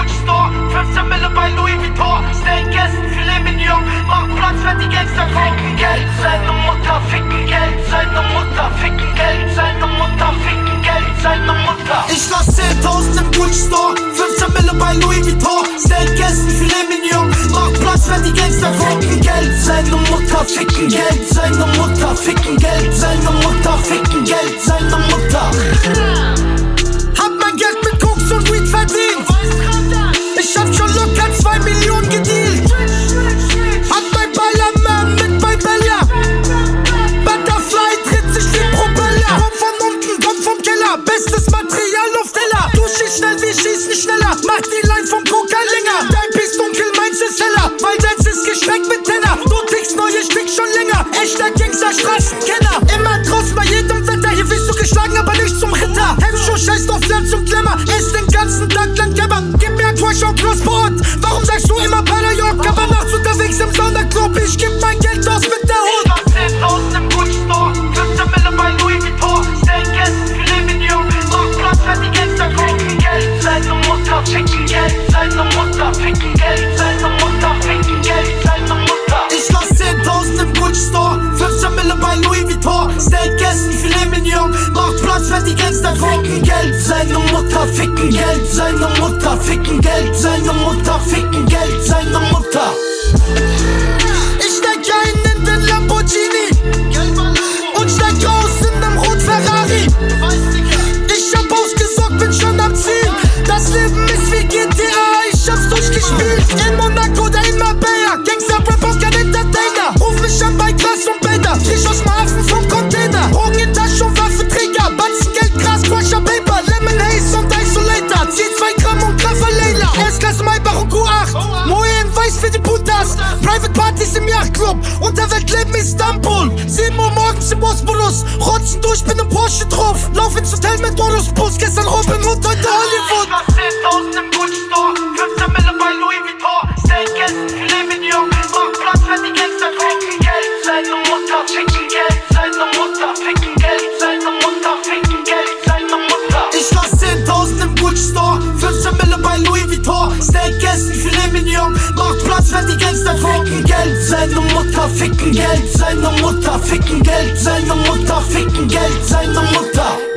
Gucci Store, 15 Mille bei Louis Vuitton, Steak essen, Filet Mignon, mach Platz, wenn die Gangster ficken Geld, seine Mutter ficken Geld, seine Mutter ficken Geld, seine Mutter ficken Geld, seine Mutter. Ich lass 10.000 im Gucci Store, 15 Mille bei Louis Vuitton, Steak essen, Filet Mignon, mach Platz, wenn die Gangster ficken Geld, seine Mutter ficken Geld, seine Mutter ficken Geld, seine Mutter ficken Geld, seine Mutter. Schneller. Mach die Line vom Coca länger. Dein Piss dunkel, meins ist heller. Weil deins ist gespeckt mit Tenner. Du tickst neu, ich tick schon länger. Echter Gangster, Straßenkenner. Immer draußen bei jedem Wetter. Hier wirst du geschlagen, aber nicht zum Ritter. Hemmschuh scheißt auf Glanz und Glamour. Ess den ganzen Tag lang Kebab. Gib mir ein Quatsch auf Transport. Warum sagst du immer Panayok? Aber nachts unterwegs im Sonderclub. Ich geb mein Geld wenn die Gangster ficken Geld, seine Mutter ficken Geld, seine Mutter ficken Geld, seine Mutter ficken Geld, im Yachtclub. Unterweltleben Istanbul. 7 Uhr morgens im Bosporus. Rotzen durch, bin im Porsche drauf. Lauf ins Hotel mit Bus. Gestern Robin Hood, heute Hollywood. Ficken Geld, seine Mutter ficken Geld, seine Mutter ficken Geld, seine Mutter ficken Geld, seine Mutter.